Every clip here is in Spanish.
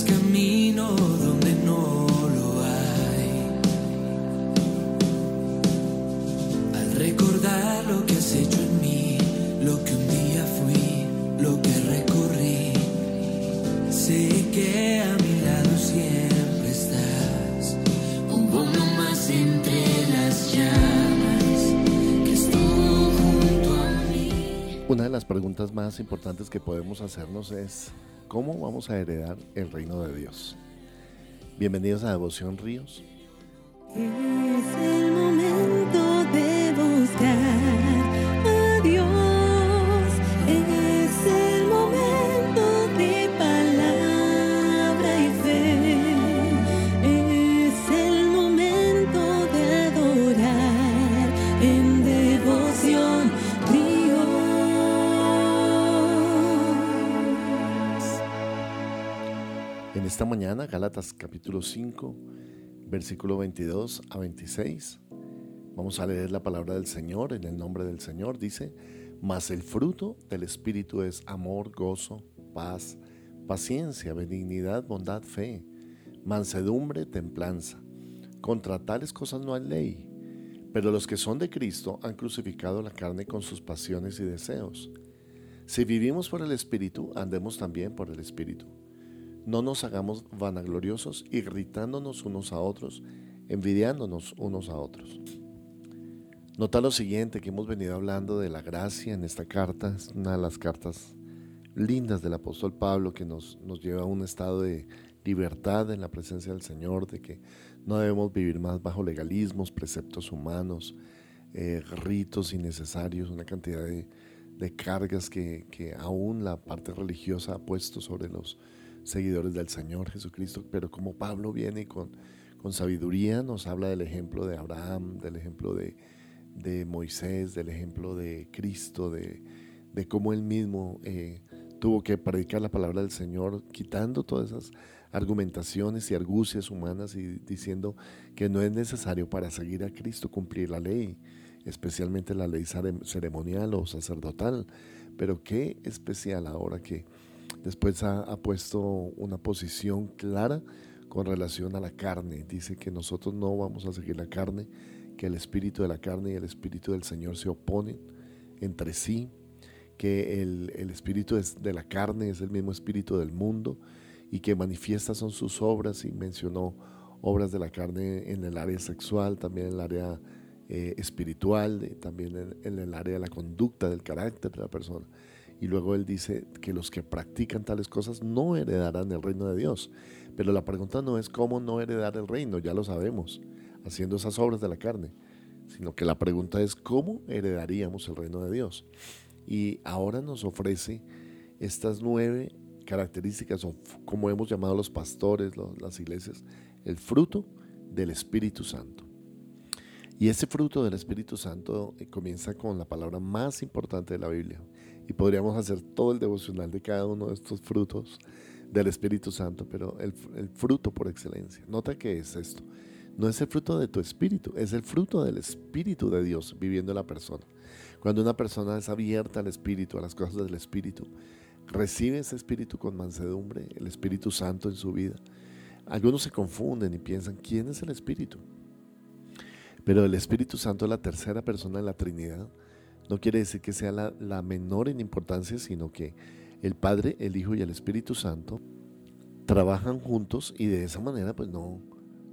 abres camino donde no lo hay. Al recordar lo que has hecho en mí, lo que un día fui, lo que recorrí, sé que a mi lado siempre estás. Un poco más entre las llamas que estuvo junto a mí. Una de las preguntas más importantes que podemos hacernos es, ¿cómo vamos a heredar el reino de Dios? Bienvenidos a Devoción Ríos. Es el momento de buscar Capítulo 5, versículo 22 a 26, vamos a leer la palabra del Señor en el nombre del Señor. Dice, mas el fruto del Espíritu es amor, gozo, paz, paciencia, benignidad, bondad, fe, mansedumbre, templanza. Contra tales cosas no hay ley. Pero los que son de Cristo han crucificado la carne con sus pasiones y deseos. Si vivimos por el Espíritu, andemos también por el Espíritu. No nos hagamos vanagloriosos, irritándonos unos a otros, envidiándonos unos a otros. Nota lo siguiente, que hemos venido hablando de la gracia en esta carta, es una de las cartas lindas del apóstol Pablo que nos, nos lleva a un estado de libertad en la presencia del Señor, de que no debemos vivir más bajo legalismos, preceptos humanos, eh, ritos innecesarios, una cantidad de, de cargas que, que aún la parte religiosa ha puesto sobre los seguidores del Señor Jesucristo, pero como Pablo viene con, con sabiduría, nos habla del ejemplo de Abraham, del ejemplo de, de Moisés, del ejemplo de Cristo, de, de cómo él mismo eh, tuvo que predicar la palabra del Señor, quitando todas esas argumentaciones y argucias humanas y diciendo que no es necesario para seguir a Cristo cumplir la ley, especialmente la ley cere- ceremonial o sacerdotal. Pero qué especial ahora que después ha, puesto una posición clara con relación a la carne. Dice que nosotros no vamos a seguir la carne, que el espíritu de la carne y el espíritu del Señor se oponen entre sí, que el, el espíritu es de la carne es el mismo espíritu del mundo y que manifiestas son sus obras y mencionó obras de la carne en el área sexual, también en el área eh, espiritual, eh, también en el área de la conducta, del carácter de la persona. Y luego él dice que los que practican tales cosas no heredarán el reino de Dios. Pero la pregunta no es cómo no heredar el reino, ya lo sabemos, haciendo esas obras de la carne, sino que la pregunta es cómo heredaríamos el reino de Dios. Y ahora nos ofrece estas nueve características, o como hemos llamado los pastores, las iglesias, el fruto del Espíritu Santo. Y ese fruto del Espíritu Santo eh, comienza con la palabra más importante de la Biblia. Y podríamos hacer todo el devocional de cada uno de estos frutos del Espíritu Santo, pero el, fruto por excelencia. Nota que es esto. No es el fruto de tu espíritu, es el fruto del Espíritu de Dios viviendo en la persona. Cuando una persona es abierta al Espíritu, a las cosas del Espíritu, recibe ese Espíritu con mansedumbre, el Espíritu Santo en su vida. Algunos se confunden y piensan, ¿quién es el Espíritu? Pero el Espíritu Santo es la tercera persona de la Trinidad. No quiere decir que sea la, menor en importancia, sino que el Padre, el Hijo y el Espíritu Santo trabajan juntos y de esa manera pues no,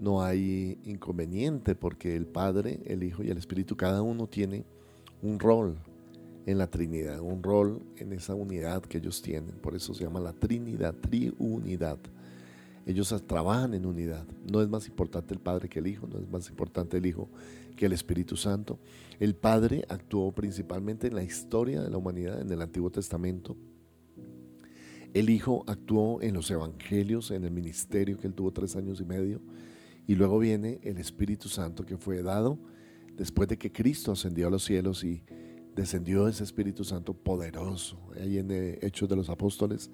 no hay inconveniente porque el Padre, el Hijo y el Espíritu, cada uno tiene un rol en la Trinidad, un rol en esa unidad que ellos tienen. Por eso se llama la Trinidad, triunidad. Ellos trabajan en unidad. No es más importante el Padre que el Hijo, no es más importante el Hijo que el Espíritu Santo. El Padre actuó principalmente en la historia de la humanidad, en el Antiguo Testamento. El Hijo actuó en los Evangelios, en el ministerio que él tuvo tres años y medio. Y luego viene el Espíritu Santo que fue dado después de que Cristo ascendió a los cielos y descendió ese Espíritu Santo poderoso, ahí en eh, Hechos de los Apóstoles,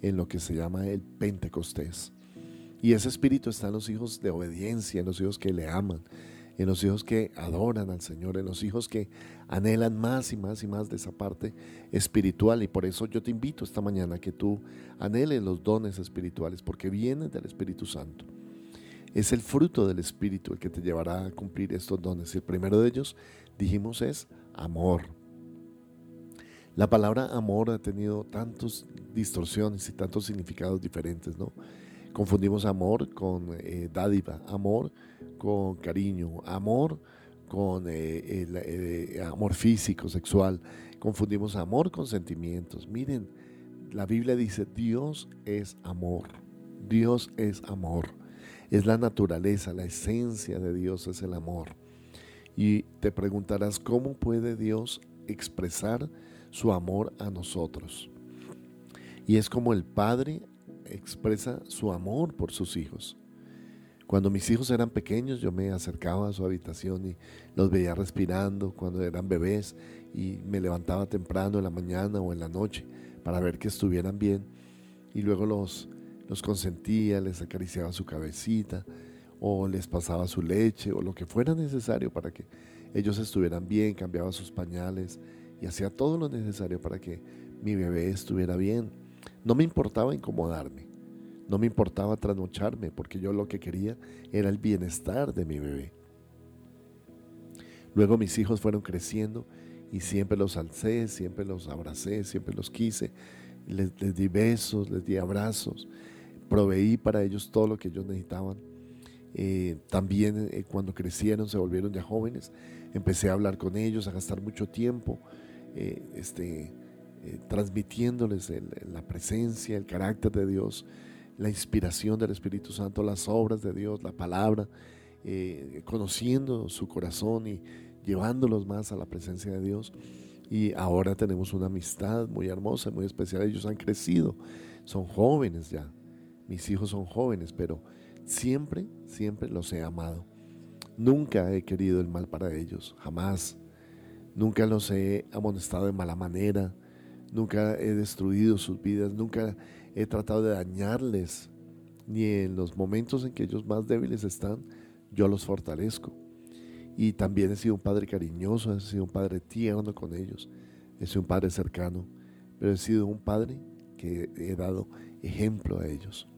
en lo que se llama el Pentecostés. Y ese Espíritu está en los hijos de obediencia, en los hijos que le aman, en los hijos que adoran al Señor, en los hijos que anhelan más y más y más de esa parte espiritual. Y por eso yo te invito esta mañana a que tú anheles los dones espirituales, porque vienen del Espíritu Santo. Es el fruto del Espíritu el que te llevará a cumplir estos dones. Y el primero de ellos, dijimos, es amor. La palabra amor ha tenido tantas distorsiones y tantos significados diferentes, ¿no? Confundimos amor con eh, dádiva, amor con cariño, amor con eh, eh, amor físico, sexual. Confundimos amor con sentimientos. Miren, la Biblia dice, Dios es amor. Dios es amor. Es la naturaleza, la esencia de Dios es el amor. Y te preguntarás, ¿cómo puede Dios expresar su amor a nosotros? Y es como el Padre expresa su amor por sus hijos. Cuando mis hijos eran pequeños, yo me acercaba a su habitación y los veía respirando cuando eran bebés y me levantaba temprano en la mañana o en la noche para ver que estuvieran bien. Y luego los, los consentía, les acariciaba su cabecita o les pasaba su leche o lo que fuera necesario para que ellos estuvieran bien, cambiaba sus pañales y hacía todo lo necesario para que mi bebé estuviera bien. No me importaba incomodarme. No me importaba trasnocharme porque yo lo que quería era el bienestar de mi bebé. Luego mis hijos fueron creciendo y siempre los alcé, siempre los abracé, siempre los quise. Les, di besos, les di abrazos, proveí para ellos todo lo que ellos necesitaban. Eh, también eh, cuando crecieron, se volvieron ya jóvenes, empecé a hablar con ellos, a gastar mucho tiempo, eh, este, transmitiéndoles la presencia, el carácter de Dios, la inspiración del Espíritu Santo, las obras de Dios, la palabra, eh, conociendo su corazón y llevándolos más a la presencia de Dios. Y ahora tenemos una amistad muy hermosa, muy especial. Ellos han crecido, son jóvenes ya. Mis hijos son jóvenes, pero siempre, siempre los he amado. Nunca he querido el mal para ellos, jamás. Nunca los he amonestado de mala manera. Nunca he destruido sus vidas. Nunca he tratado de dañarles, ni en los momentos en que ellos más débiles están, yo los fortalezco. Y también he sido un padre cariñoso, he sido un padre tierno con ellos, he sido un padre cercano, pero he sido un padre que he dado ejemplo a ellos.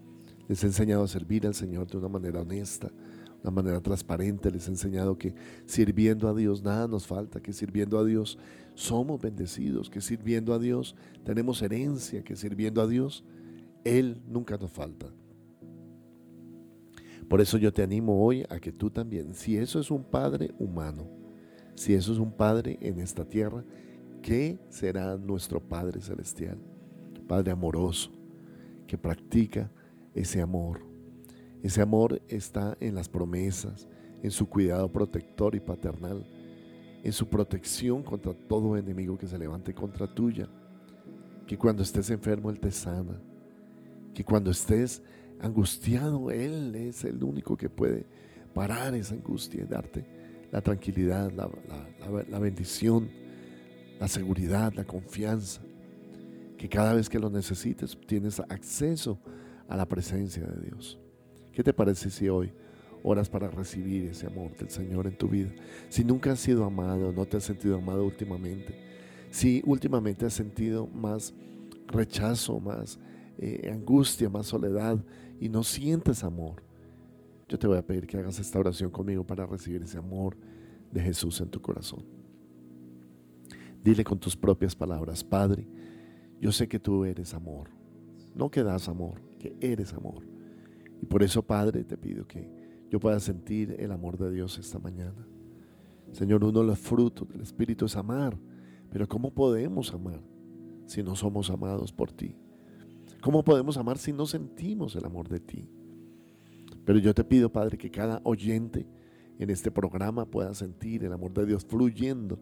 Les he enseñado a servir al Señor de una manera honesta, una manera transparente. Les he enseñado que sirviendo a Dios nada nos falta, que sirviendo a Dios somos bendecidos, que sirviendo a Dios tenemos herencia, que sirviendo a Dios él nunca nos falta. Por eso yo te animo hoy a que tú también, si eso es un Padre humano, si eso es un Padre en esta tierra, ¿qué será nuestro Padre celestial? Padre amoroso, que practica ese amor. Ese amor está en las promesas, en su cuidado protector y paternal, en su protección contra todo enemigo que se levante contra tuya. Que cuando estés enfermo Él te sana que cuando estés angustiado, Él es el único que puede parar esa angustia y darte la tranquilidad, la, bendición, la seguridad, la confianza, que cada vez que lo necesites tienes acceso a la presencia de Dios. ¿Qué te parece si hoy oras para recibir ese amor del Señor en tu vida? Si nunca has sido amado, no te has sentido amado últimamente, si últimamente has sentido más rechazo, más eh, angustia, más soledad y no sientes amor, yo te voy a pedir que hagas esta oración conmigo para recibir ese amor de Jesús en tu corazón. Dile con tus propias palabras, Padre, yo sé que tú eres amor, no que das amor, que eres amor. Y por eso, Padre, te pido que yo pueda sentir el amor de Dios esta mañana. Señor, uno de los frutos del Espíritu es amar, pero ¿cómo podemos amar si no somos amados por ti? ¿Cómo podemos amar si no sentimos el amor de ti? Pero yo te pido, Padre, que cada oyente en este programa pueda sentir el amor de Dios fluyendo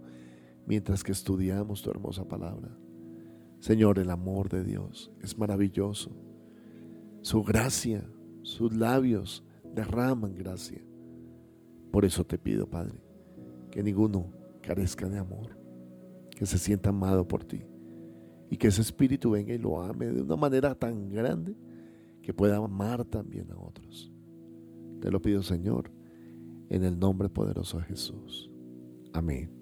mientras que estudiamos tu hermosa palabra. Señor, el amor de Dios es maravilloso. Su gracia, sus labios derraman gracia. Por eso te pido, Padre, que ninguno carezca de amor, que se sienta amado por ti y que ese espíritu venga y lo ame de una manera tan grande que pueda amar también a otros. Te lo pido, Señor, en el nombre poderoso de Jesús. Amén